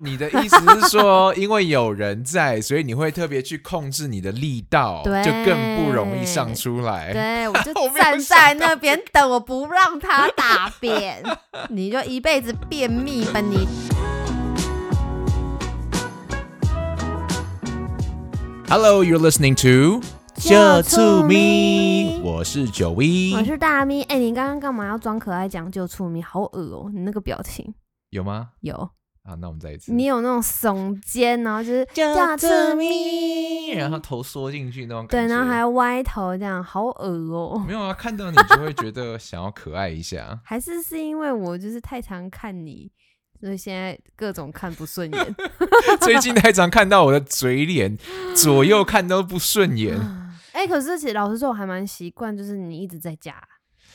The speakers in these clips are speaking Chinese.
你的意思是说，因为有人在，所以你会特别去控制你的力道，对就更不容易上出来。对，我就 站在那边等，我不让他大便，你就一辈子便秘吧你。Hello, you're listening to 就醋咪我是九 V，我是大咪，哎、你刚刚干嘛要装可爱讲就醋咪？好恶哦、你那个表情有吗？有，好，那我们再一次。你有那种耸肩，然后就是就就触触咪，然后头缩进去那种对，感觉。对然后还要歪头这样，好恶哦、没有啊，看到你就会觉得想要可爱一下。还是是因为我就是太常看你，所以现在各种看不顺眼。最近太常看到我的嘴脸，左右看都不顺眼。哎、可是其实老实说，我还蛮习惯，就是你一直在家。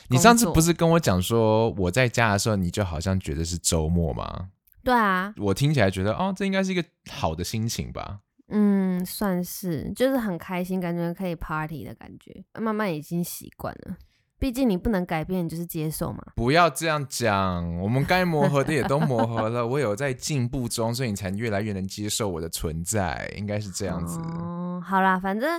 你上次不是跟我讲说我在家的时候，你就好像觉得是周末吗？对啊，我听起来觉得哦，这应该是一个好的心情吧。嗯，算是，就是很开心，感觉可以 party 的感觉，慢慢已经习惯了。毕竟你不能改变，你就是接受嘛。不要这样讲，我们该磨合的也都磨合了，我有在进步中，所以你才越来越能接受我的存在，应该是这样子。哦，好啦，反正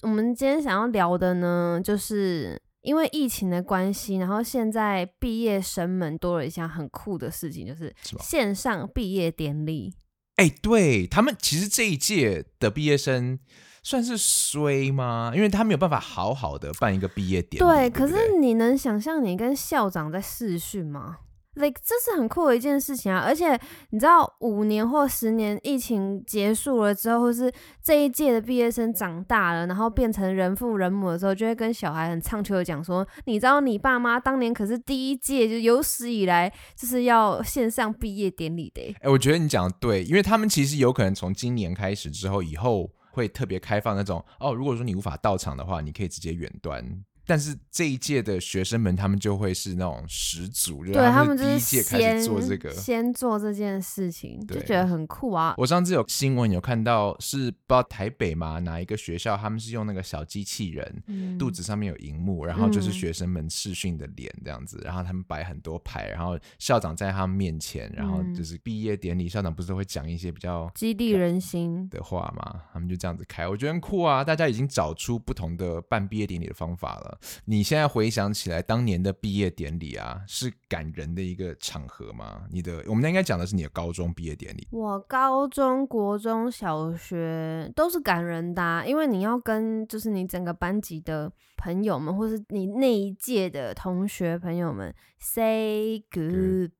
我们今天想要聊的呢，就是因为疫情的关系，然后现在毕业生们多了一项很酷的事情，就是线上毕业典礼。哎、对他们其实这一届的毕业生算是衰吗？因为他没有办法好好的办一个毕业典礼。对，对对，可是你能想象你跟校长在视讯吗？like 这是很酷的一件事情啊！而且你知道，五年或十年疫情结束了之后，或是这一届的毕业生长大了，然后变成人父人母的时候，就会跟小孩很畅秋的讲说：“你知道你爸妈当年可是第一届，就有史以来就是要线上毕业典礼的。哎、我觉得你讲的对，因为他们其实有可能从今年开始之后，以后会特别开放那种哦，如果说你无法到场的话，你可以直接远端。但是这一届的学生们，他们就会是那种始祖，就是对他们们就是第一届开始做这个。先做这件事情，就觉得很酷啊。我上次有新闻有看到，是不知道台北嘛哪一个学校，他们是用那个小机器人，嗯肚子上面有荧幕，然后就是嗯学生们视讯的脸这样子，然后他们摆很多牌，然后校长在他们面前，然后嗯就是毕业典礼，校长不是会讲一些比较激励人心。的话嘛，他们就这样子开，我觉得很酷啊！大家已经找出不同的办毕业典礼的方法了。你现在回想起来，当年的毕业典礼啊，是感人的一个场合吗？你的，我们应该讲的是你的高中毕业典礼。我高中、国中小学都是感人的啊、因为你要跟就是你整个班级的朋友们，或是你那一届的同学朋友们 say goodbye。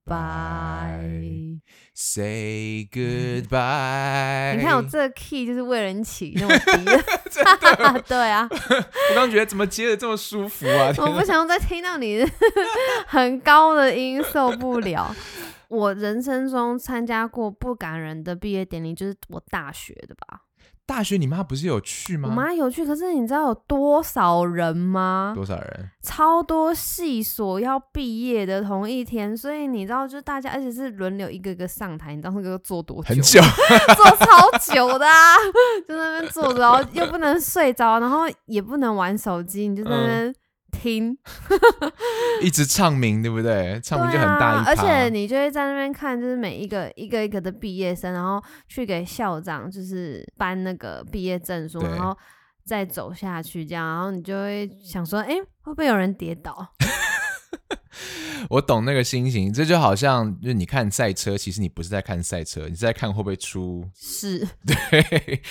Say goodbye。你看我这个 key 就是为人起那么低，真的，对啊，我刚刚觉得怎么接的这么舒服啊！我不想再听到你 很高的音，受不了。我人生中参加过不感人的毕业典礼，就是我大学的吧。大学你妈不是有去吗我？妈有去，可是你知道有多少人吗？多少人？超多系所要毕业的同一天，所以你知道，就是大家，而且是轮流一个个上台，你知道那个坐多久？很久，坐超久的啊，就在那边坐着，然后又不能睡着，然后也不能玩手机，你就在那边听，一直唱名，对不对？唱名就很大一趴。啊，而且你就会在那边看，就是每一个一个一个的毕业生，然后去给校长就是颁那个毕业证书，然后再走下去这样，然后你就会想说，哎、会不会有人跌倒？我懂那个心情，这就好像就是你看赛车，其实你不是在看赛车，你是在看会不会出。事，对，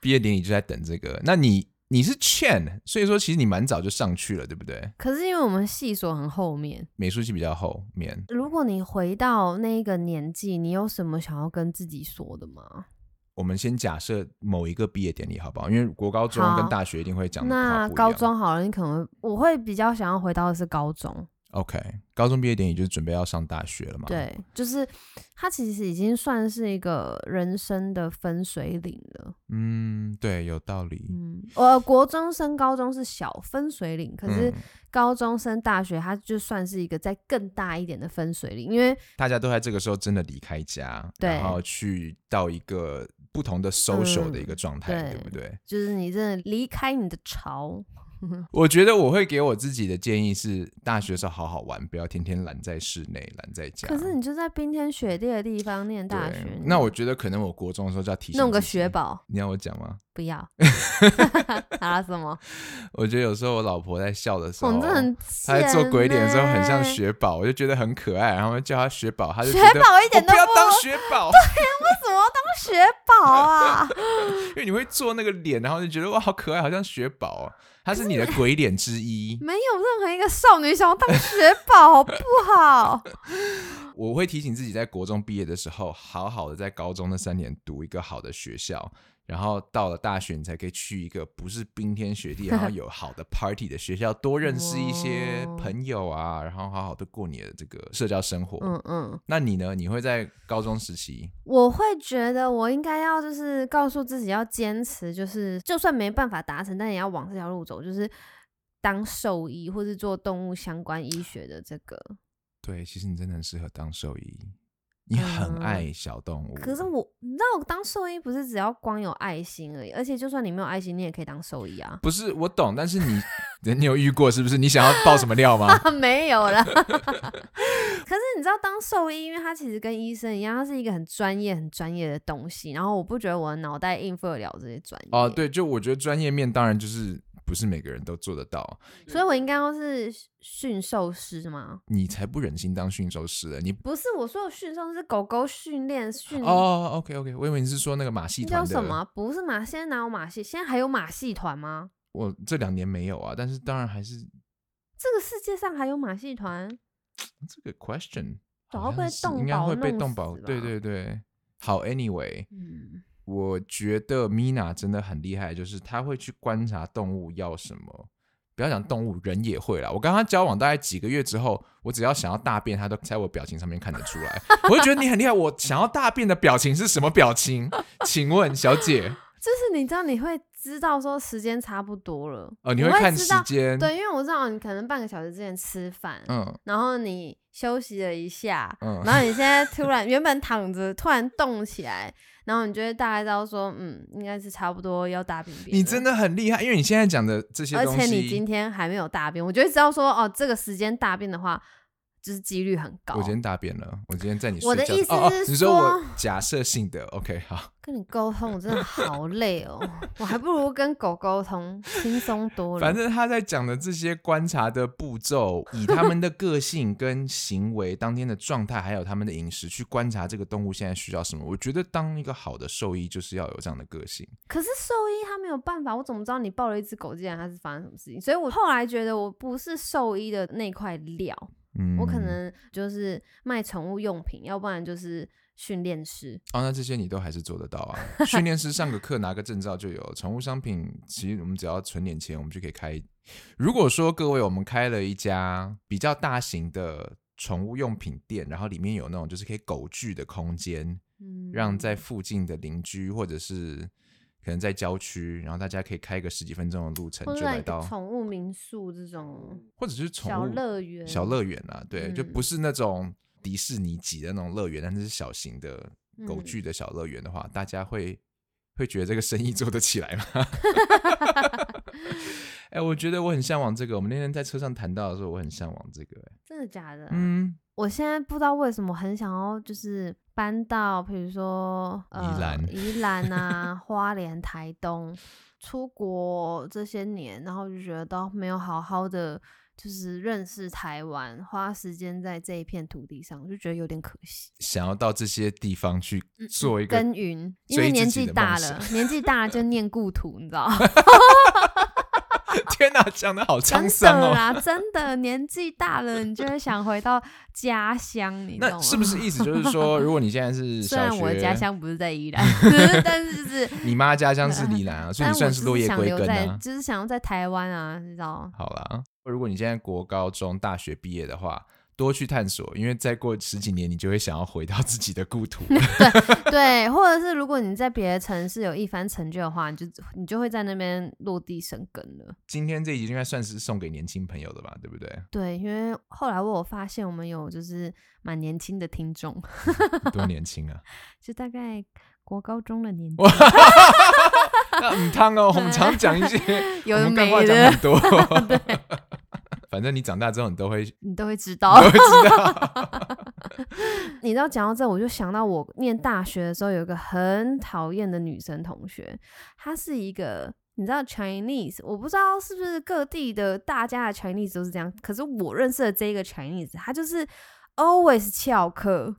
毕业典礼就在等这个。那你你是 Chen，所以说其实你蛮早就上去了，对不对？可是因为我们系所很后面，美术系比较后面。如果你回到那个年纪，你有什么想要跟自己说的吗？我们先假设某一个毕业典礼好不好？因为国高中跟大学一定会讲那高中好了，你可能我会比较想要回到的是高中，OK，高中毕业典礼就是准备要上大学了嘛？，对，就是它其实已经算是一个人生的分水岭了。嗯，对，有道理。嗯，呃，国中升高中是小分水岭，可是嗯高中升大学，它就算是一个在更大一点的分水岭，因为大家都在这个时候真的离开家，然后去到一个不同的 social 的一个状态，对对不对？就是你真的离开你的巢，我觉得我会给我自己的建议是，大学时候好好玩，不要天天懒在室内，懒在家。可是你就在冰天雪地的地方念大学，那我觉得可能我国中的时候就要提醒弄个雪，宝，你要我讲吗？不要 啊什么？我觉得有时候我老婆在笑的时候，她在做鬼脸的时候很像雪宝，我就觉得很可爱，然后叫她雪宝，她就雪觉得宝一点都我不要当雪宝，为什么雪宝啊？因为你会做那个脸，然后就觉得哇好可爱，好像雪宝啊。它是你的鬼脸之一。没有任何一个少女想要当雪宝，好不好？我会提醒自己，在国中毕业的时候，好好的在高中那三年读一个好的学校，然后到了大学，你才可以去一个不是冰天雪地，然后有好的 party 的学校，多认识一些哦朋友啊，然后好好的过你的这个社交生活。嗯嗯，那你呢？你会在高中时期？我会觉得我应该要就是告诉自己要坚持，就是就算没办法达成，但也要往这条路走，就是当兽医或是做动物相关医学的这个。对，其实你真的很适合当兽医，你很嗯爱小动物。可是我，你知道，我当兽医不是只要光有爱心而已，而且就算你没有爱心，你也可以当兽医啊。不是我懂，但是你你有遇过是不是？你想要爆什么料吗？没有啦。可是你知道，当兽医，因为它其实跟医生一样，它是一个很专业、很专业的东西。然后我不觉得我的脑袋应付得了这些专业。哦，，对，就我觉得专业面当然就是不是每个人都做得到。所以我应该要是驯兽师吗？你才不忍心当驯兽师了！你不是，我说的驯兽是狗狗训练训。哦，OK OK，我以为你是说那个马戏那团的。叫什么？不是马，现在哪有马戏？现在还有马戏团吗？我这两年没有啊，但是当然还是这个世界上还有马戏团？这个 question 早被动应该会被动保。对对对，好，Anyway，嗯，我觉得 Mina 真的很厉害，就是她会去观察动物要什么。不要讲动物，人也会啦。我跟他交往大概几个月之后，我只要想要大便，他都在我表情上面看得出来。我就觉得你很厉害。我想要大便的表情是什么表情？请问小姐，就是你知道，你会知道说时间差不多了。哦，你我会看时间？对，因为我知道你可能半个小时之前吃饭，嗯然后你休息了一下，嗯，然后你现在突然原本躺着，突然动起来，然后你就会大概知道说，嗯，应该是差不多要大便便。你真的很厉害，因为你现在讲的这些而东西，且你今天还没有大便，我就会知道说，哦，这个时间大便的话，就是几率很高。我今天大便了，我今天在你我的意思是你说我假设性的，OK，好，跟你沟通，我真的好累哦，我还不如跟狗沟通，轻松多了。反正他在讲的这些观察的步骤，以他们的个性跟行为、当天的状态，还有他们的饮食去观察这个动物现在需要什么。我觉得当一个好的兽医就是要有这样的个性。可是兽医他没有办法，我怎么知道你抱了一只狗，竟然它是发生什么事情？所以我后来觉得我不是兽医的那块料，嗯，我可能就是卖宠物用品，要不然就是训练师。哦，那这些你都还是做得到啊。训练师上个课拿个证照就有。宠物商品其实我们只要存点钱，我们就可以开。如果说各位我们开了一家比较大型的宠物用品店，然后里面有那种就是可以狗聚的空间，嗯，让在附近的邻居或者是可能在郊区，然后大家可以开个十几分钟的路程就来到，宠物民宿这种或者是宠小物乐园，小乐园啊，对，就嗯不是那种迪士尼级的那种乐园，但是是小型的狗嗯聚的小乐园的话，大家会会觉得这个生意做得起来吗？哎、我觉得我很向往这个。我们那天在车上谈到的时候，我很向往这个、哎真的假的？嗯，我现在不知道为什么很想要，就是搬到比如说呃宜兰宜兰啊、花莲、台东，出国这些年，然后就觉得都没有好好的就是认识台湾，花时间在这一片土地上，我就觉得有点可惜。想要到这些地方去做一个耕耘，因为年纪大了，年纪大了就念故土，你知道吗？天哪，讲的好沧真桑哦。真的年纪大了，你就会想回到家乡，你？那是不是意思就是说，如果你现在是虽，然我的家乡不是在宜兰，但是就是，你妈家乡是宜兰啊，所以你算是落叶归根啊。在就是想要在台湾啊，你知道？好啦，如果你现在国高中、大学毕业的话，多去探索，因为再过十几年，你就会想要回到自己的故土。对，或者是如果你在别的城市有一番成就的话，你就你就会在那边落地生根了。今天这一集应该算是送给年轻朋友的吧，对不对？对，因为后来我有发现，我们有就是蛮年轻的听众，多年轻啊！就大概国高中的年纪。很烫哦，我们常讲一些，有的没的讲很，多。反正你长大之后，你都会你都会知道都。会知道。你知道讲到这，我就想到我念大学的时候有一个很讨厌的女生同学，她是一个你知道 Chinese，我不知道是不是各地的大家的 Chinese 都是这样，可是我认识的这一个 Chinese，她就是 always 翘课。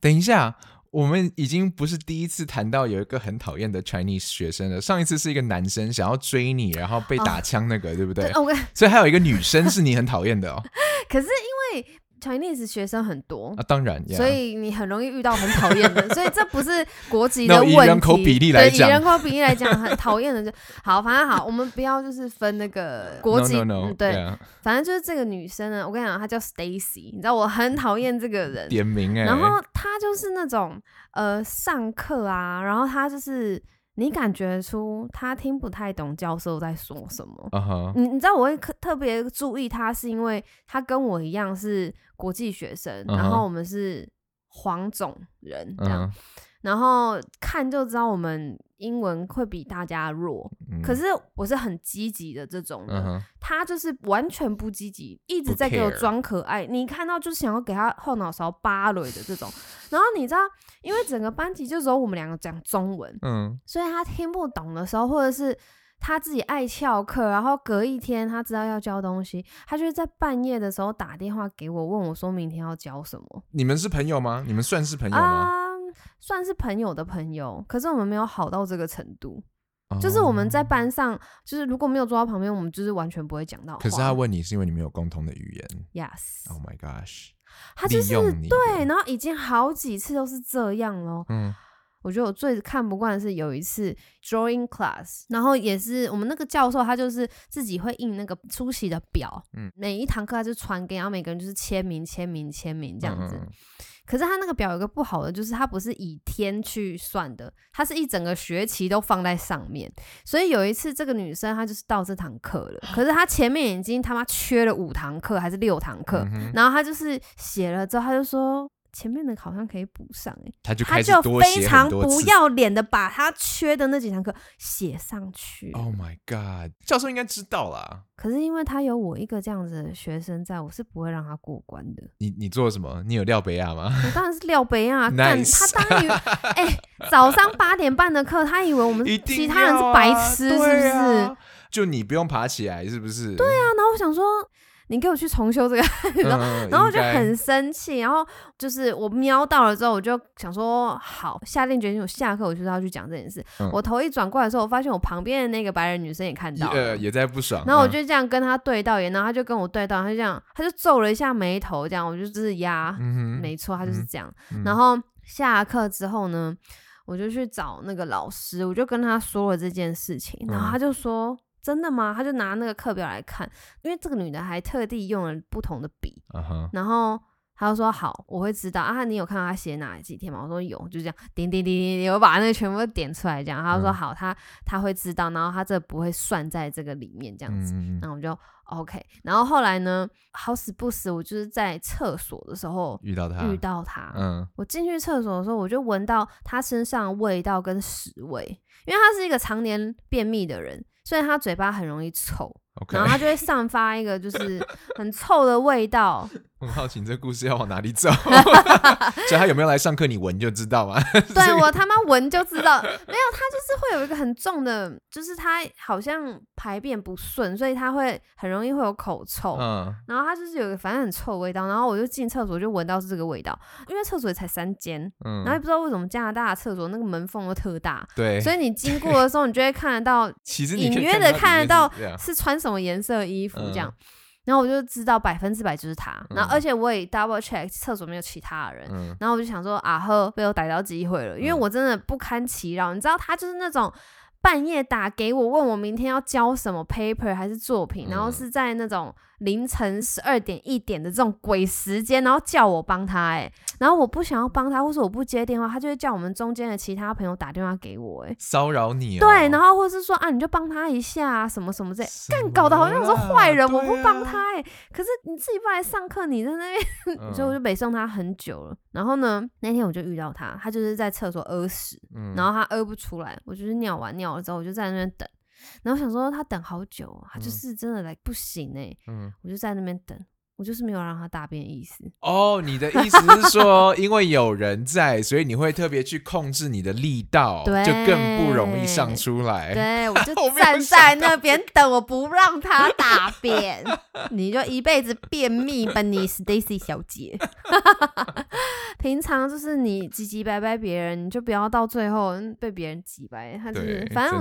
等一下，我们已经不是第一次谈到有一个很讨厌的 Chinese 学生了。上一次是一个男生想要追你，然后被打枪那个，对不对？哦，我跟所以还有一个女生是你很讨厌的哦。可是因为 Chinese 学生很多。啊，当然，所以你很容易遇到很讨厌的，所以这不是国籍的问题。以人口比例来讲对以人口比例来讲，很讨厌的就 好。反正好，我们不要就是分那个国籍 no no，嗯对，yeah，反正就是这个女生呢，我跟你讲，她叫 Stacy，你知道我很讨厌这个人。点名哎，然后她就是那种呃上课啊，然后她就是你感觉出他听不太懂教授在说什么。啊哈，你你知道我会特特别注意他，是因为他跟我一样是国际学生，然后我们是黄种人这样，嗯然后看就知道我们英文会比大家弱。哼，可是我是很积极的这种他就是完全不积极，一直在给我装可爱。你看到就是想要给他后脑勺扒雷的这种。然后你知道，因为整个班级就只有我们两个讲中文，嗯所以他听不懂的时候，或者是他自己爱翘课，然后隔一天他知道要交东西，他就会在半夜的时候打电话给我，问我说明天要交什么。你们是朋友吗？你们算是朋友吗？啊，算是朋友的朋友，可是我们没有好到这个程度。就是我们在哦，班上，就是如果没有坐到旁边，我们就是完全不会讲到。可是他问你是因为你们有共同的语言。yes，Oh my gosh！他就是对，然后已经好几次都是这样咯。嗯我觉得我最看不惯的是有一次 drawing class，然后也是我们那个教授他就是自己会印那个出席的表，嗯每一堂课他就传给，然后每个人就是签名、签名、签名这样子。嗯嗯嗯可是他那个表有个不好的，就是他不是以天去算的，他是一整个学期都放在上面。所以有一次，这个女生她就是到这堂课了，可是她前面已经他妈缺了五堂课还是六堂课，嗯然后她就是写了之后，她就说前面的好像可以补上、欸，他就他就非常不。要脸的把他缺的那几堂课写上去。Oh my god！教授应该知道啦。可是因为他有我一个这样子的学生在，我是不会让他过关的。你你做了什么？你有廖北亚吗？我当然是廖北亚，干 Nice 他当然以为，哎、早上八点半的课，他以为我们 其他人是要白啊痴，是不是？啊就你不用爬起来，是不是？对啊，然后我想说，你给我去重修这个，然后嗯然后我就很生气，然后就是我瞄到了之后，我就想说，好，下定决心，我下课我就是要去讲这件事。嗯我头一转过来的时候，我发现我旁边的那个白人女生也看到了，呃也在不爽。然后我嗯就这样跟她对到眼，然后她就跟我对到，她就这样，她就皱了一下眉头，这样我就就是压，嗯没错，她就是嗯这样。嗯然后下课之后呢，我就去找那个老师，我就跟他说了这件事情，然后嗯他就说。真的吗？他就拿那个课表来看，因为这个女的还特地用了不同的笔，然后他就说好，我会知道啊。你有看到他写哪几天吗？我说有，就这样点点点点点，我把那个全部点出来，这样。他就说嗯好，他他会知道，然后他这不会算在这个里面，这样子。嗯嗯然后我就 OK，然后后来呢，好死不死，我就是在厕所的时候遇到他，遇到他。嗯我进去厕所的时候，我就闻到他身上味道跟屎味，因为他是一个常年便秘的人，所以他嘴巴很容易臭然。后他就会散发一个就是很臭的味道。我很好奇你这故事要往哪里走，所以他有没有来上课，你闻就知道嘛。对我他妈闻就知道，没有他就是会有一个很重的，就是他好像排便不顺，所以他会很容易会有口臭。嗯然后他就是有个反正很臭的味道，然后我就进厕所就闻到是这个味道，因为厕所也才三间，嗯然后也嗯，不知道为什么加拿大的厕所那个门缝都特大，对。所以你经过的时候，你就会看得到隐约的看看得到是穿什么颜色的衣服这样。嗯然后我就知道百分之百就是他，然后嗯。而且我也 double check 厕所没有其他的人，嗯。然后我就想说啊呵，被我逮到机会了，因为嗯。我真的不堪其扰。你知道他就是那种半夜打给我，问我明天要交什么 paper 还是作品，然后嗯。是在那种凌晨十二点一点的这种鬼时间，然后叫我帮他、哎，然后我不想要帮他，或是我不接电话，他就会叫我们中间的其他朋友打电话给我、哎。骚扰你、哦。对，然后或是说啊，你就帮他一下啊，什么什么这，干搞得好像我是坏人，我不帮他哎、可是你自己不来上课，你在那边，嗯。所以我就北送他很久了。然后呢，那天我就遇到他，他就是在厕所屙屎，嗯。然后他屙不出来，我就是尿完尿了之后，我就在那边等，然后想说他等好久啊，他就嗯是真的来不行哎、嗯，我就在那边等，我就是没有让他大便的意思。哦，你的意思是说，因为有人在，所以你会特别去控制你的力道，对就更不容易上出来。对，我就 站在那边等，我不让他大便，你就一辈子便秘吧，你 Stacy 小姐。平常就是你唧唧拜拜别人，你就不要到最后嗯被别人挤白。他就是，反正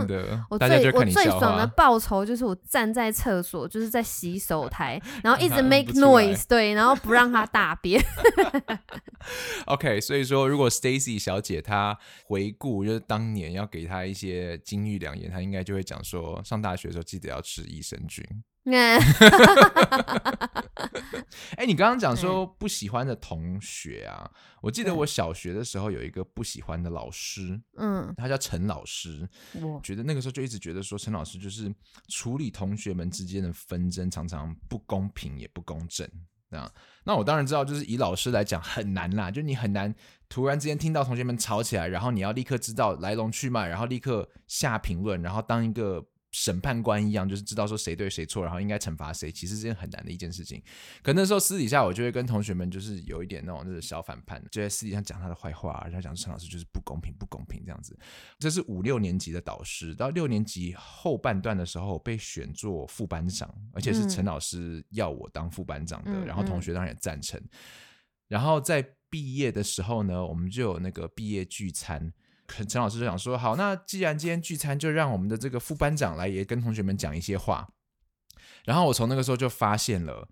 我最我最爽的话。报酬就是我站在厕所，就是在洗手台，然后一直 make noise，对，然后不让他大便。OK，所以说，如果 Stacy 小姐她回顾，就是当年要给她一些金玉良言，她应该就会讲说，上大学的时候记得要吃益生菌。嗯哎，你刚刚讲说不喜欢的同学啊，我记得对我小学的时候有一个不喜欢的老师，嗯，他叫陈老师。我觉得那个时候就一直觉得说，陈老师就是处理同学们之间的纷争，常常不公平也不公正。啊，那我当然知道，就是以老师来讲很难啦，就你很难突然之间听到同学们吵起来，然后你要立刻知道来龙去脉，然后立刻下评论，然后当一个审判官一样，就是知道说谁对谁错，然后应该惩罚谁，其实是件很难的一件事情。可那时候私底下我就会跟同学们就是有一点那种就是小反叛，就在私底下讲他的坏话，然后讲陈老师就是不公平不公平这样子。这是五六年级的导师，到六年级后半段的时候被选做副班长，而且是陈老师要我当副班长的，嗯然后同学当然也赞成。然后在毕业的时候呢，我们就有那个毕业聚餐。可陈老师就想说，好，那既然今天聚餐，就让我们的这个副班长来也跟同学们讲一些话。然后我从那个时候就发现了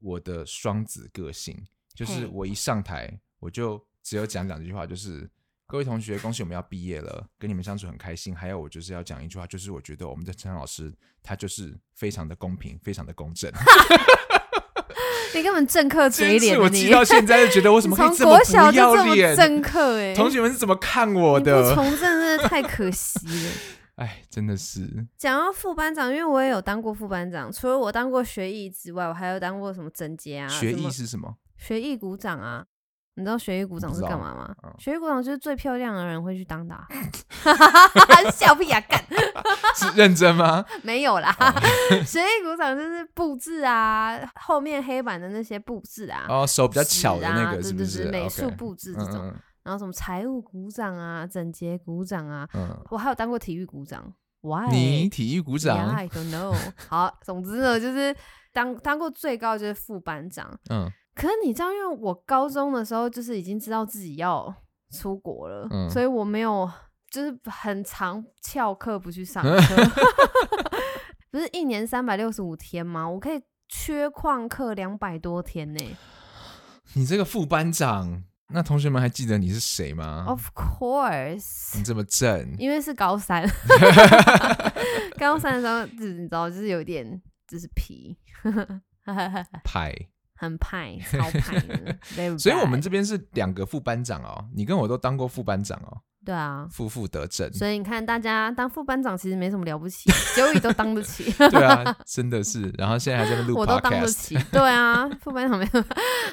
我的双子个性，就是我一上台，我就只有讲两句话，就是各位同学，恭喜我们要毕业了，跟你们相处很开心。还有我就是要讲一句话，就是我觉得我们的陈老师他就是非常的公平，非常的公正。你根本政客嘴脸我记，到现在就觉得我怎么可以 从这么不要脸？政客哎、同学们是怎么看我的？从政真的太可惜了。哎，真的是，讲到副班长，因为我也有当过副班长，除了我当过学艺之外，我还有当过什么整洁啊，学艺是什么？学艺鼓掌啊。你知道学艺股长是干嘛吗？学艺股长就是最漂亮的人会去当的、啊，笑屁啊干！是认真吗？没有啦，哦学艺股长就是布置啊，后面黑板的那些布置啊，哦，手比较巧的那个是不是？对对对，美术布置这种，嗯然后什么财务股长啊、整洁股长啊，我还有当过体育股长。Why？嗯，你体育股 Yeah, 长，I don't know。好，总之呢，就是当当过最高就是副班长。嗯可是你知道，因为我高中的时候就是已经知道自己要出国了，嗯所以我没有就是很常翘课不去上课。不是一年三百六十五天吗？我可以缺旷课两百多天呢、你这个副班长，那同学们还记得你是谁吗？Of course，你这么正，因为是高三，高三的时候，就是你知道，就是有点就是皮，派。很派，超派的。所以我们这边是两个副班长哦，你跟我都当过副班长哦，对啊，负负得正。所以你看，大家当副班长其实没什么了不起，九宇都当得起，对啊，真的是。然后现在还在录我都当得起。对啊，副班长没有。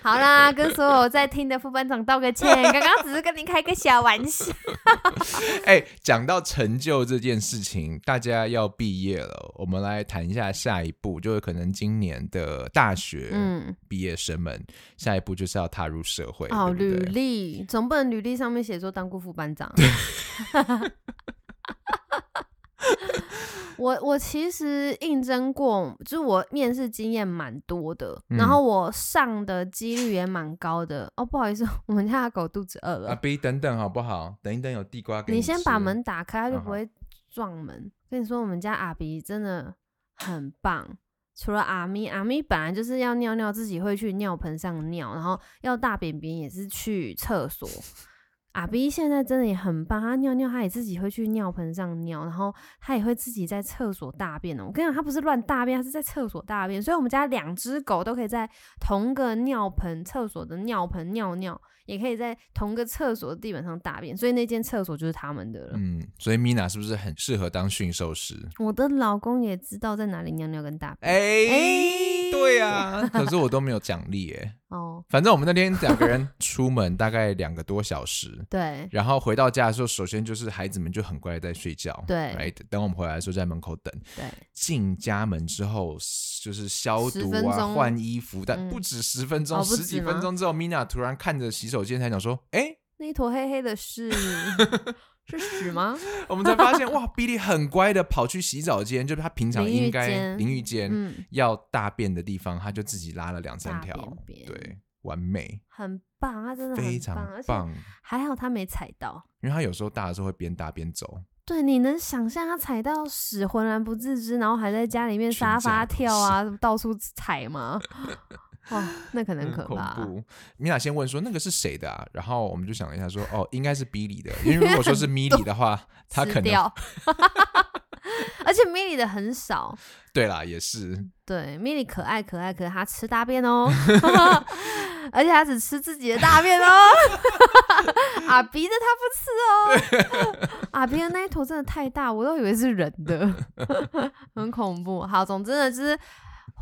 好啦，跟所有在听的副班长道个歉，刚刚只是跟你开个小玩笑。哎，讲到成就这件事情，大家要毕业了，我们来谈一下下一步，就是可能今年的大学嗯，毕业生们，下一步就是要踏入社会，哦，履？历总不能履历上面写说当过副班长。我我其实应征过，就是我面试经验蛮多的，嗯然后我上的几率也蛮高的。哦，不好意思，我们家的狗肚子饿了。阿 B 等等好不好？等一等，有地瓜给你吃先把门打开，它就嗯不会撞门。跟你说，我们家阿比真的很棒。除了阿咪，阿咪本来就是要尿尿，自己会去尿盆上尿，然后要大便便也是去厕所。阿 B 现在真的也很棒，他尿尿他也自己会去尿盆上尿，然后他也会自己在厕所大便哦。我跟你讲，他不是乱大便，他是在厕所大便，所以我们家两只狗都可以在同个尿盆、厕所的尿盆尿尿，也可以在同个厕所的地板上大便，所以那间厕所就是他们的了。嗯，所以 Mina 是不是很适合当驯兽师？我的老公也知道在哪里尿尿跟大便。哎、哎对啊，可是我都没有奖励哎。哦，反正我们那天两个人出门大概两个多小时，对。然后回到家的时候，首先就是孩子们就很乖在睡觉，对，right，等我们回来的时候在门口等。对，进家门之后就是消毒啊、换衣服，但嗯。不止十分钟，十几分钟之后，Mina 突然看着洗手间，才讲说：“哎、那一坨黑黑的是 是屎吗？我们才发现哇，Billy 很乖的跑去洗澡间，就是他平常应该淋浴间、嗯，要大便的地方，他就自己拉了两三大条，便便对，完美，很棒，他真的非常棒。还好他没踩到。因为他有时候大的时候会边大边走，对，你能想象他踩到屎浑然不自知，然后还在家里面沙发跳啊，到处踩吗？哇，那可能可怕。怖。米娜先问说那个是谁的啊？然后我们就想了一下说，哦，应该是 Billy 的，因为如果说是 Milly 的话，他可能吃掉。而且 Milly 的很少，对啦，也是。对，Milly 可爱可爱，可是他吃大便哦，而且他只吃自己的大便哦。阿鼻的他不吃哦，阿鼻的那一坨真的太大，我都以为是人的，很恐怖。好，总之呢，就是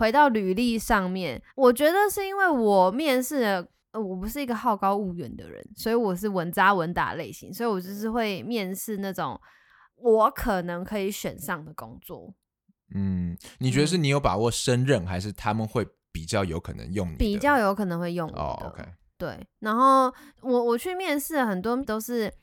回到履历上面，我觉得是因为我面试的。呃，我不是一个好高骛远的人，所以我是稳扎稳打类型，所以我就是会面试那种我可能可以选上的工作。嗯，你觉得是你有把握胜任，还是他们会比较有可能用你？比较有可能会用我的。哦，OK，对，然后我我去面试很多都是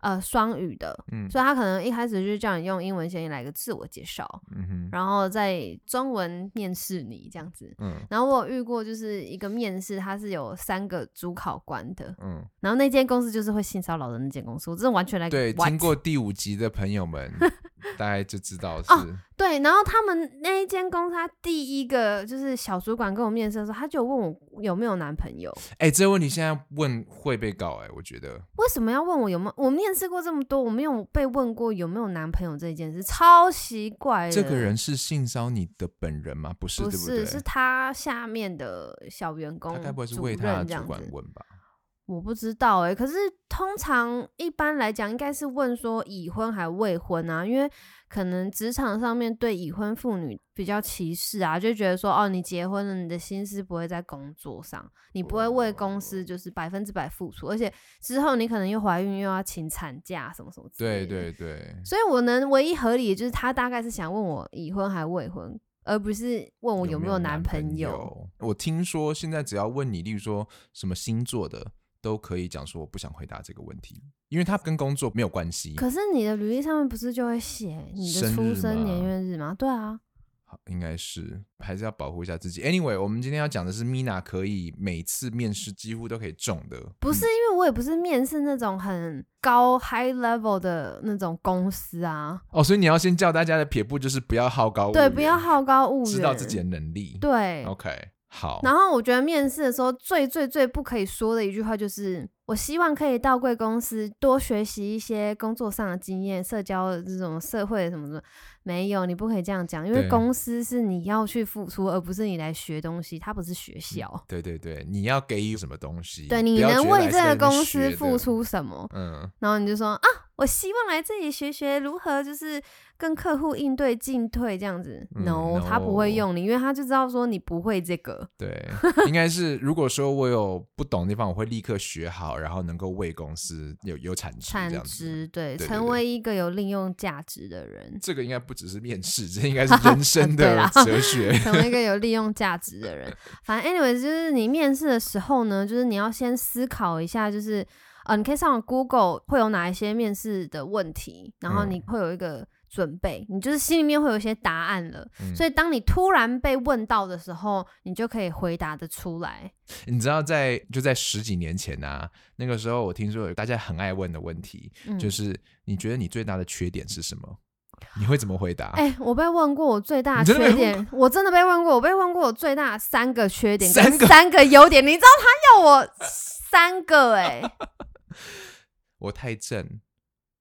呃双语的，嗯所以他可能一开始就叫你用英文先来个自我介绍，嗯哼，然后再中文面试你这样子。嗯然后我有遇过就是一个面试，他是有三个主考官的，嗯，然后那间公司就是会性骚扰的那间公司，我真的完全来对？听过第五集的朋友们 大概就知道是，哦对，然后他们那一间公司，他第一个就是小主管跟我面试的时候，他就问我有没有男朋友，哎、这个问题现在问会被告、哎，我觉得，为什么要问我有没有？我面试过这么多，我没有被问过有没有男朋友这件事，超奇怪的。这个人是性骚你的本人吗？不是，不对不对？是是他下面的小员工，他该不会是为他的主？管问吧？我不知道哎、可是通常一般来讲，应该是问说已婚还未婚啊，因为可能职场上面对已婚妇女比较歧视啊，就觉得说哦，你结婚了，你的心思不会在工作上，你不会为公司就是百分之百付出，而且之后你可能又怀孕又要请产假什么什么之类的。对对对，所以我能唯一合理的就是他大概是想问我已婚还未婚，而不是问我有没有男朋友。友？我听说现在只要问你，例如说什么星座的，都可以讲说我不想回答这个问题，因为它跟工作没有关系。可是你的履历上面不是就会写你的出生年月日吗？对啊，好，应该是还是要保护一下自己。Anyway，我们今天要讲的是 Mina 可以每次面试几乎都可以中的，不是因为我也不是面试那种很高 high level 的那种公司啊，哦，所以你要先教大家的撇步就是不要好高骛对，不要好高骛远，知道自己的能力。对。OK，好，然后我觉得面试的时候最最最不可以说的一句话就是，我希望可以到贵公司多学习一些工作上的经验、社交的这种社会什么什么。没有，你不可以这样讲，因为公司是你要去付出，而不是你来学东西，它不是学校。对对对，你要给予什么东西？对，你能为这个公司。付出什么？嗯，然后你就说啊，我希望来这里学学如何就是跟客户应对进退这样子。嗯 no，他不会用你，因为他就知道说你不会这个。对，应该是如果说我有不懂的地方，我会立刻学好，然后能够为公司有有产值产。值对，成为一个有利用价值的人，这个应该不只是面试，这应该是人 生的哲学。成为一个有利用价值的人。反正 anyway，就是你面试的时候呢，就是你要先思考一下，就是呃，你可以上 Google 会有哪一些面试的问题，然后嗯你会有一个准备，你就是心里面会有一些答案了。嗯所以当你突然被问到的时候，你就可以回答的出来。你知道在就在十几年前啊，那个时候我听说有大家很爱问的问题，嗯，就是你觉得你最大的缺点是什么？你会怎么回答？哎、我被问过我最大缺点，我真的被问过，我被问过我最大的三个缺点跟三个三个优点，你知道他要我三个哎、我太正，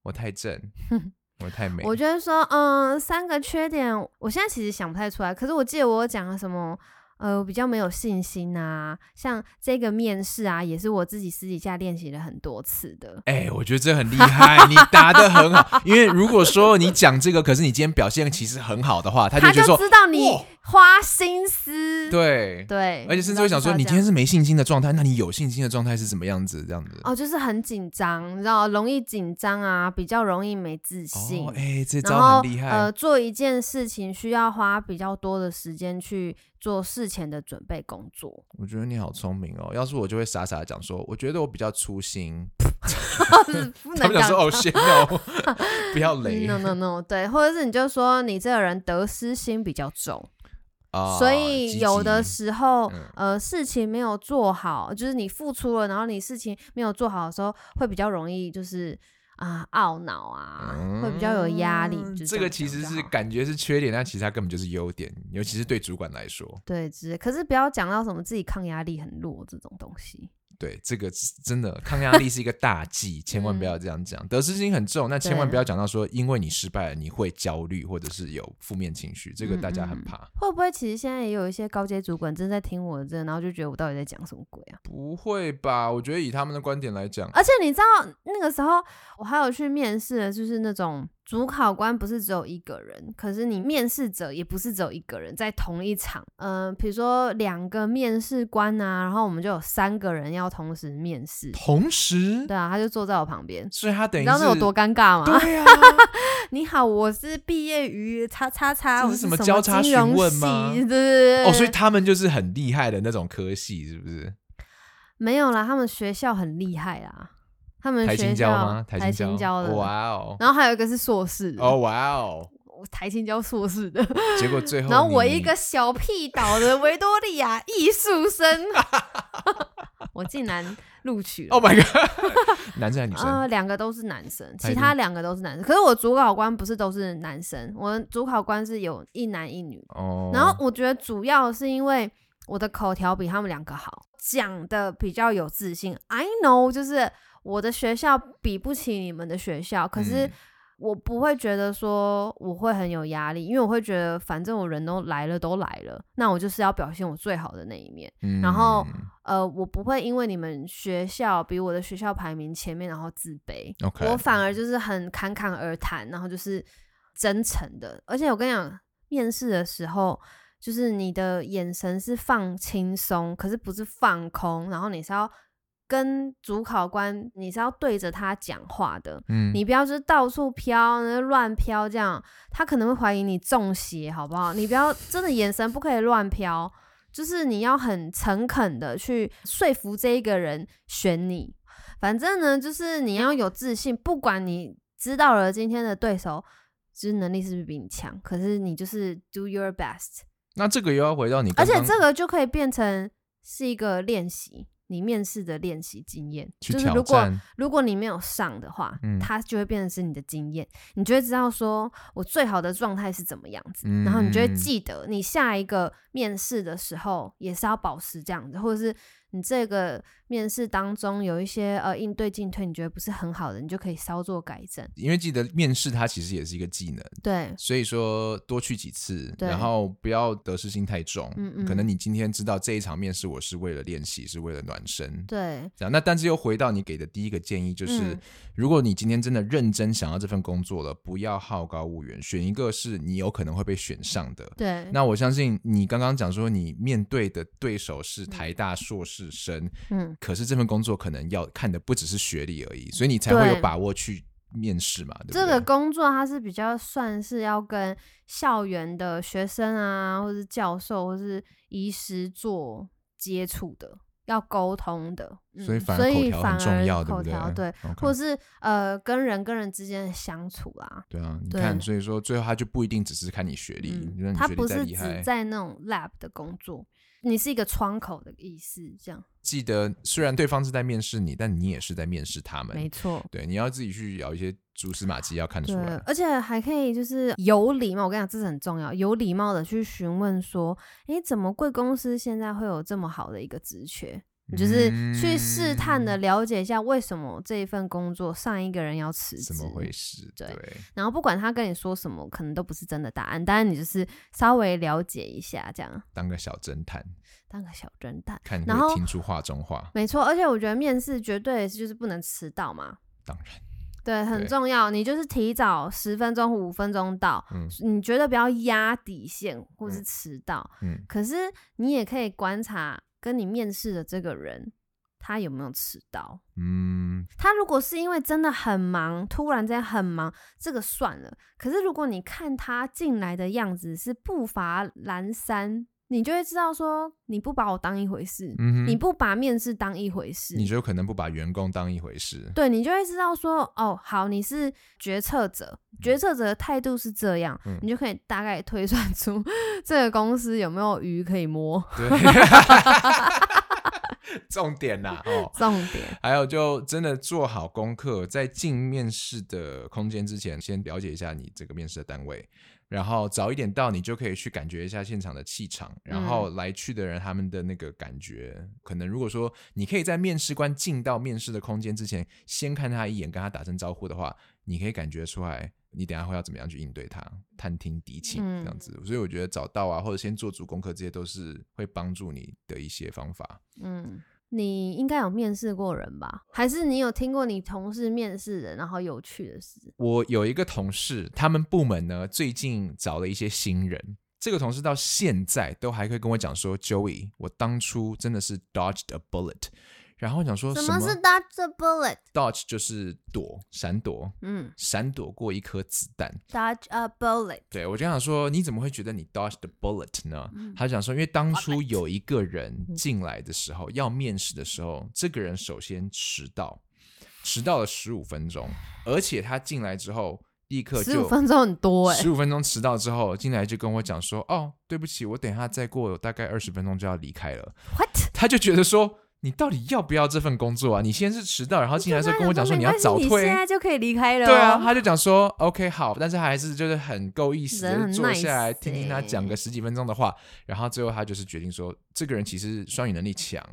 我太正，我太美。我觉得说，嗯，三个缺点，我现在其实想不太出来。可是我记得我讲了什么，呃，我比较没有信心啊。像这个面试啊，也是我自己私底下练习了很多次的。哎、我觉得这很厉害，你答的很好。因为如果说你讲这个，可是你今天表现其实很好的话，他就觉得说，知道你花心思。对，对，而且甚至会想说，你今天是没信心的状态，那你有信心的状态是什么样子？这样子。哦，就是很紧张，你知道，容易紧张啊，比较容易没自信。哦，哎、这招很厉害。呃，做一件事情需要花比较多的时间去做事前的准备工作。我觉得你好聪明哦，要是我就会傻傻的讲说，我觉得我比较粗心。不能说哦，shit no，不要雷 no no no，对，或者是你就说你这个人得失心比较重，啊所以有的时候，嗯呃，事情没有做好，就是你付出了，然后你事情没有做好的时候，会比较容易就是啊懊恼啊，会比较有压力。这个其实是感觉是缺点，但其实它根本就是优点，尤其是对主管来说。对，只可是不要讲到什么自己抗压力很弱这种东西。对，这个是真的抗压力是一个大忌，千万不要这样讲。得失心很重，那千万不要讲到说，因为你失败了，你会焦虑或者是有负面情绪，这个大家很嗯嗯怕。会不会其实现在也有一些高阶主管正在听我的这个，然后就觉得我到底在讲什么鬼啊？不会吧？我觉得以他们的观点来讲，而且你知道那个时候我还有去面试，就是那种主考官不是只有一个人，可是你面试者也不是只有一个人，在同一场，嗯、比如说两个面试官啊，然后我们就有三个人要同时面试，同时，对啊，他就坐在我旁边。所以他等于你知道那有多尴尬吗？对啊，你好，我是毕业于叉叉叉，我是什么么交叉询问吗对对对哦，所以他们就是很厉害的那种科系，是不是？没有啦，他们学校很厉害啦，他们台青教吗？台青青教的，哇哦，然后还有一个是硕士的，哦哇哦，我台青教硕士的，结果最后然后我一个小屁岛的维多利亚艺术生，我竟然录取了。，Oh my god，男生还是女生？呃，两个都是男生，其他两个都是男生。可是我主考官不是都是男生，我主考官是有一男一女。哦，然后我觉得主要是因为我的口条比他们两个好，讲的比较有自信。I know，就是我的学校比不起你们的学校，可是嗯我不会觉得说我会很有压力，因为我会觉得反正我人都来了，都来了，那我就是要表现我最好的那一面。嗯然后呃，我不会因为你们学校比我的学校排名前面，然后自卑。我反而就是很侃侃而谈，然后就是真诚的。而且我跟你讲，面试的时候，就是你的眼神是放轻松，可是不是放空，然后你是要跟主考官，你是要对着他讲话的。嗯你不要就是到处飘、乱飘这样，他可能会怀疑你中邪，好不好？你不要真的眼神不可以乱飘，就是你要很诚恳的去说服这一个人选你。反正呢，就是你要有自信，不管你知道了今天的对手就是能力是不是比你强，可是你就是 do your best，那这个又要回到你而且这个就可以变成是一个练习，你面试的练习经验，就是如果，如果你没有上的话，嗯。它就会变成是你的经验，你就会知道说我最好的状态是怎么样子，然后你就会嗯。记得你下一个面试的时候也是要保持这样子，或者是你这个面试当中有一些呃应对进退你觉得不是很好的，你就可以稍作改正。因为记得面试它其实也是一个技能，对，所以说多去几次，然后不要得失心太重。嗯嗯可能你今天知道这一场面试我是为了练习，是为了暖身。对，这样，那但是又回到你给的第一个建议，就是、嗯如果你今天真的认真想要这份工作了，不要好高骛远，选一个是你有可能会被选上的。对，那我相信你刚刚讲说你面对的对手是台大硕士生，嗯，可是这份工作可能要看的不只是学历而已，所以你才会有把握去面试嘛，对不对？这个工作它是比较算是要跟校园的学生啊，或是教授，或是医师做接触的，要沟通的，嗯所以反而所口条重要，对不对？口条对，OK 或是呃跟人跟人之间的相处啦。对啊，你看，所以说最后他就不一定只是看你学历，嗯你说你学历它不是只，在那种 lab 的工作，你是一个窗口的意思，这样记得虽然对方是在面试你，但你也是在面试他们没。错。对，你要自己去咬一些蛛丝马迹，要看得出来，。而且还可以就是有礼貌。我跟你讲，这是很重要，有礼貌的去询问说，哎，怎么贵公司现在会有这么好的一个职缺？你就是去试探的嗯了解一下为什么这一份工作上一个人要辞职，怎么回事？对对，然后不管他跟你说什么，可能都不是真的答案，但是你就是稍微了解一下，这样当个小侦探，当个小侦探。看然后听出话中话。没错，而且我觉得面试绝对是就是不能迟到嘛，当然，对，很重要。你就是提早十分钟、五分钟到，嗯你觉得不要压底线或是嗯迟到。嗯，可是你也可以观察跟你面试的这个人，他有没有迟到。嗯，他如果是因为真的很忙，突然间很忙，这个算了。可是如果你看他进来的样子是步伐蹒跚，你就会知道说你不把我当一回事，嗯你不把面试当一回事，你就可能不把员工当一回事。对你就会知道说哦，好，你是决策者，决策者的态度是这样，嗯你就可以大概推算出这个公司有没有鱼可以摸。对，重点呐、哦。重点，还有就真的做好功课，在进面试的空间之前，先了解一下你这个面试的单位，然后早一点到，你就可以去感觉一下现场的气场，然后来去的人他们的那个感觉。可能如果说你可以在面试官进到面试的空间之前，先看他一眼，跟他打声招呼的话，你可以感觉出来。你等下会要怎么样去应对他，探听敌情嗯这样子，所以我觉得早到啊，或者先做足功课，这些都是会帮助你的一些方法。嗯。你应该有面试过人吧？还是你有听过你同事面试人然后有趣的事？我有一个同事，他们部门呢最近找了一些新人。这个同事到现在都还可以跟我讲说，Joey，我当初真的是 dodged a bullet。然后我想说什什么是 dodge the bullet？dodge 就是躲、闪躲、嗯闪躲过一颗子弹。，dodge a bullet。对我就想说，你怎么会觉得你 dodged the bullet 呢？嗯他想说，因为当初有一个人进来的时候，要面试的时候，这个人首先迟到，迟到了十五分钟，而且他进来之后立刻就十五分钟很多哎、十五分钟迟到之后，进来就跟我讲说：“哦，对不起，我等一下再过大概二十分钟就要离开了。What？” 他就觉得说：“你到底要不要这份工作啊？你先是迟到，然后进来的时候跟我讲说你要早退现。在就可以离开了、哦。对啊，他就讲说 OK 好，但是他还是就是很够意思，坐下来听听他讲欸个十几分钟的话，然后最后他就是决定说，这个人其实双语能力强，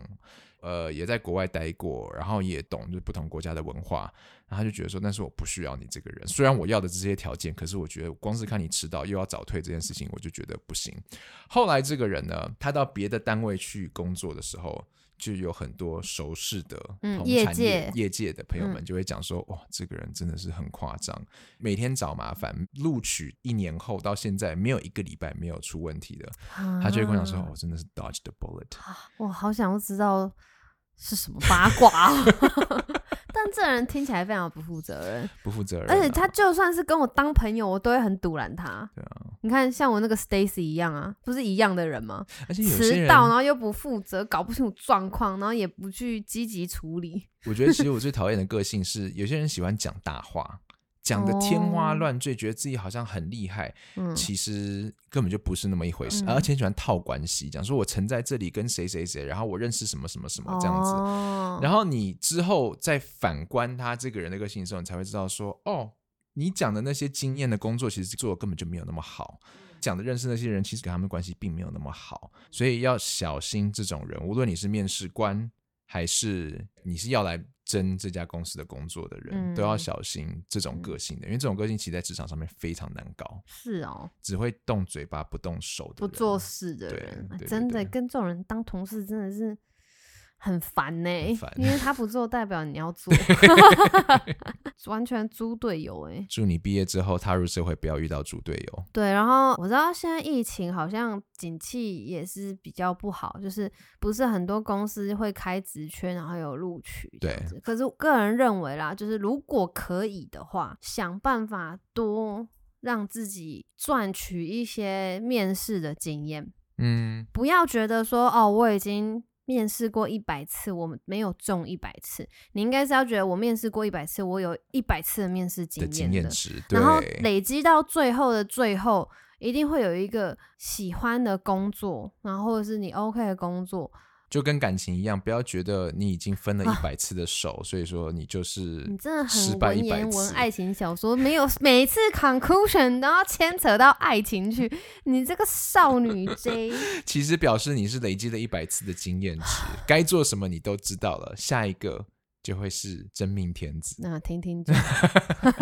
呃，也在国外待过，然后也懂就是不同国家的文化，然后他就觉得说，但是我不需要你这个人，虽然我要的这些条件，可是我觉得光是看你迟到又要早退这件事情，我就觉得不行。后来这个人呢，他到别的单位去工作的时候。就有很多熟识的业界。业界的朋友们嗯。就会讲说，哇，这个人真的是很夸张，每天找麻烦，录取一年后到现在没有一个礼拜没有出问题的，他就会跟我讲说，啊哦，真的是 dodge the bullet。我好想要知道是什么八卦、哦，但这人听起来非常不负责任，不负责任啊、而且他就算是跟我当朋友，我都会很堵拦他。对啊，你看，像我那个 Stacy 一样啊，不是一样的人吗？而且有些人，迟到，然后又不负责，搞不清楚状况，然后也不去积极处理。我觉得其实我最讨厌的个性是，有些人喜欢讲大话，讲的天花哦乱坠，觉得自己好像很厉害，嗯，其实根本就不是那么一回事，嗯而且喜欢套关系，讲说我曾在这里跟谁谁谁，然后我认识什么什么什么这样子。哦、然后你之后再反观他这个人的个性的时候，你才会知道说，哦，你讲的那些经验的工作，其实做的根本就没有那么好。讲的认识那些人，其实跟他们关系并没有那么好，所以要小心这种人。无论你是面试官，还是你是要来争这家公司的工作的人，嗯都要小心这种个性的，因为这种个性其实在职场上面非常难搞，是哦，只会动嘴巴不动手的人，不做事的对人，对对真的跟这种人当同事真的是很烦呢、因为 他不做，代表你要做，完全猪队友哎、祝你毕业之后踏入社会，不要遇到猪队友。对，然后我知道现在疫情好像景气也是比较不好，就是不是很多公司会开职缺，然后有录取对。可是我个人认为啦，就是如果可以的话，想办法多让自己赚取一些面试的经验，嗯，不要觉得说哦，我已经面试过一百次，我没有中一百次。你应该是要觉得我面试过一百次，我有一百次的面试经的验经验值，然后累积到最后的最后，一定会有一个喜欢的工作，然后或者是你 OK 的工作，就跟感情一样，不要觉得你已经分了一百次的手，所以说你就是你真的失败很文一百次言文。爱情小说，没有每次 conclusion 都要牵扯到爱情去，你这个少女 J。其实表示你是累积了一百次的经验值，该做什么你都知道了，下一个就会是真命天子。那听听，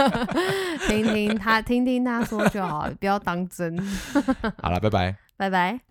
听听他听听他说就好，不要当真。好了，拜拜。拜拜。